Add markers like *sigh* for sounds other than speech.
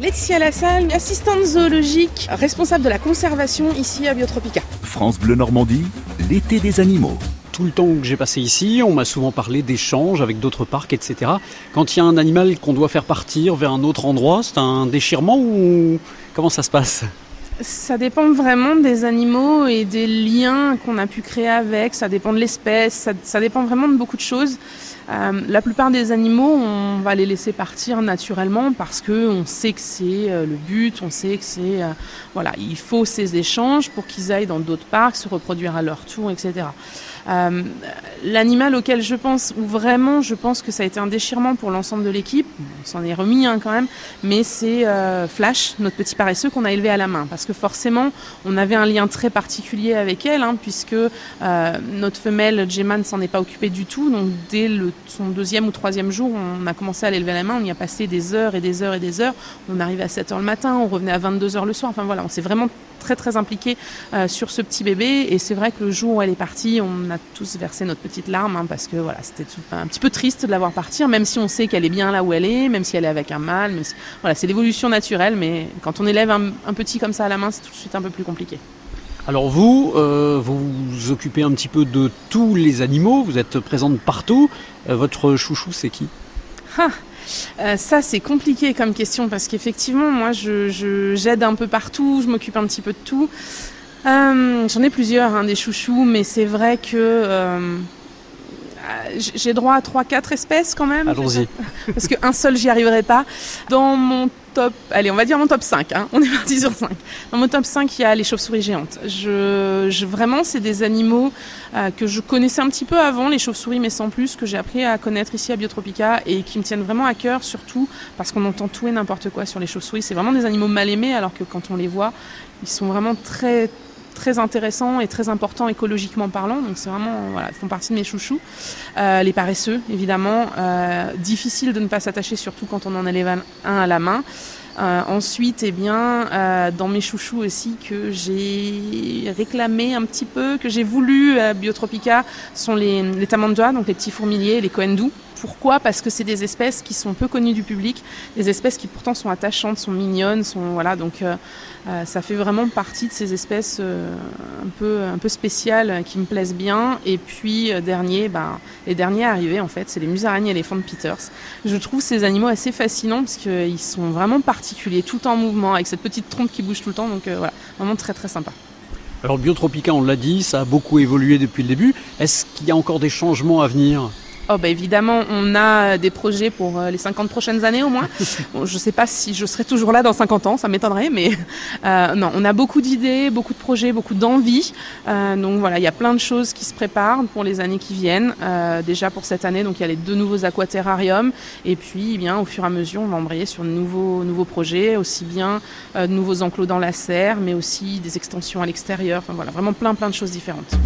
Laetitia Lassalle, assistante zoologique, responsable de la conservation ici à Biotropica. France Bleu Normandie, l'été des animaux. Tout le temps que j'ai passé ici, on m'a souvent parlé d'échanges avec d'autres parcs, etc. Quand il y a un animal qu'on doit faire partir vers un autre endroit, c'est un déchirement ou comment ça se passe? Ça dépend vraiment des animaux et des liens qu'on a pu créer avec, ça dépend de l'espèce, ça, dépend vraiment de beaucoup de choses. Euh, la plupart des animaux, on va les laisser partir naturellement parce que on sait que c'est euh, le but, on sait que c'est euh, voilà, il faut ces échanges pour qu'ils aillent dans d'autres parcs, se reproduire à leur tour, etc. L'animal auquel je pense, ou vraiment je pense que ça a été un déchirement pour l'ensemble de l'équipe, on s'en est remis hein, quand même, mais c'est Flash, notre petit paresseux qu'on a élevé à la main. Parce que forcément, on avait un lien très particulier avec elle, hein, puisque notre femelle Jeman s'en est pas occupée du tout. Donc dès le, son deuxième ou troisième jour, on a commencé à l'élever la main, on y a passé des heures et des heures et des heures. On arrivait à 7 h le matin, on revenait à 22 h le soir. Enfin voilà, on s'est vraiment très très impliqué sur ce petit bébé. Et c'est vrai que le jour où elle est partie, on a tous versé notre petite larme hein, parce que voilà, c'était un petit peu triste de la voir partir, même si on sait qu'elle est bien là où elle est, même si elle est avec un mâle. voilà, c'est l'évolution naturelle, mais quand on élève un, petit comme ça à la main, c'est tout de suite un peu plus compliqué. Alors vous, euh, vous vous occupez un petit peu de tous les animaux, vous êtes présente partout. Euh, votre chouchou, c'est qui? Ah, euh, ça, c'est compliqué comme question parce qu'effectivement, moi, je, j'aide un peu partout, je m'occupe un petit peu de tout. J'en ai plusieurs, hein, des chouchous, mais c'est vrai que j'ai droit à 3-4 espèces quand même. Allons-y. *laughs* Parce qu'un seul, j'y arriverai pas. Dans mon allez, on va dire mon top 5, hein, on est parti sur 5. Dans mon top 5, il y a les chauves-souris géantes. Vraiment, c'est des animaux euh, que je connaissais un petit peu avant, les chauves-souris, mais sans plus, que j'ai appris à connaître ici à Biotropica et qui me tiennent vraiment à cœur, surtout parce qu'on entend tout et n'importe quoi sur les chauves-souris. C'est vraiment des animaux mal aimés, alors que quand on les voit, ils sont vraiment très très intéressant et très important écologiquement parlant. Donc c'est vraiment, voilà, font partie de mes chouchous. Euh, les paresseux, évidemment. Euh, difficile de ne pas s'attacher, surtout quand on en élève un à la main. Euh, ensuite, eh bien, dans mes chouchous aussi que j'ai réclamé un petit peu, que j'ai voulu à Biotropica, sont les, les donc les petits fourmiliers, les coendous. Pourquoi? Parce que c'est des espèces qui sont peu connues du public, des espèces qui pourtant sont attachantes, sont mignonnes, sont voilà. Donc euh, euh, ça fait vraiment partie de ces espèces euh, un peu spéciales qui me plaisent bien. Et puis dernier, ben, les derniers arrivés en fait, c'est les musaraignes éléphants de Peters. Je trouve ces animaux assez fascinants parce qu'ils sont vraiment particuliers, tout en mouvement, avec cette petite trompe qui bouge tout le temps. Donc voilà, vraiment très très sympa. Alors Biotropica, on l'a dit, ça a beaucoup évolué depuis le début. Est-ce qu'il y a encore des changements à venir? Oh bah évidemment, on a des projets pour euh, les 50 prochaines années au moins. *laughs* Bon, je ne sais pas si je serai toujours là dans 50 ans, ça m'étonnerait, mais euh, non, on a beaucoup d'idées, beaucoup de projets, beaucoup d'envies. Euh, donc voilà, il y a plein de choses qui se préparent pour les années qui viennent. Euh, déjà pour cette année, donc il y a les deux nouveaux aquaterrariums, et puis eh bien au fur et à mesure, on va embrayer sur de nouveaux, nouveaux projets, aussi bien de nouveaux enclos dans la serre, mais aussi des extensions à l'extérieur. Enfin voilà, vraiment plein plein de choses différentes.